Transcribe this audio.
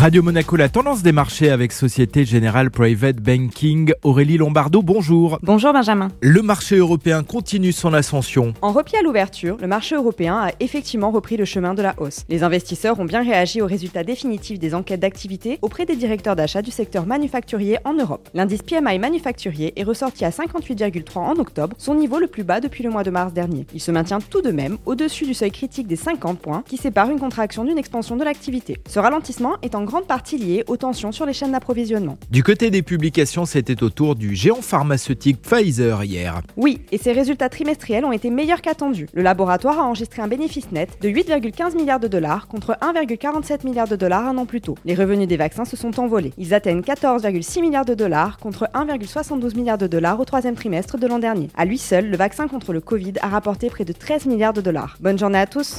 Radio Monaco, la tendance des marchés avec Société Générale Private Banking. Aurélie Lombardo, bonjour. Bonjour Benjamin. Le marché européen continue son ascension. En repli à l'ouverture, le marché européen a effectivement repris le chemin de la hausse. Les investisseurs ont bien réagi aux résultats définitifs des enquêtes d'activité auprès des directeurs d'achat du secteur manufacturier en Europe. L'indice PMI manufacturier est ressorti à 58,3 en octobre, son niveau le plus bas depuis le mois de mars dernier. Il se maintient tout de même au-dessus du seuil critique des 50 points qui sépare une contraction d'une expansion de l'activité. Ce ralentissement est en grande partie liée aux tensions sur les chaînes d'approvisionnement. Du côté des publications, c'était au tour du géant pharmaceutique Pfizer hier. Oui, et ses résultats trimestriels ont été meilleurs qu'attendus. Le laboratoire a enregistré un bénéfice net de 8,15 milliards de dollars contre 1,47 milliard de dollars un an plus tôt. Les revenus des vaccins se sont envolés. Ils atteignent 14,6 milliards de dollars contre 1,72 milliard de dollars au troisième trimestre de l'an dernier. À lui seul, le vaccin contre le Covid a rapporté près de 13 milliards de dollars. Bonne journée à tous.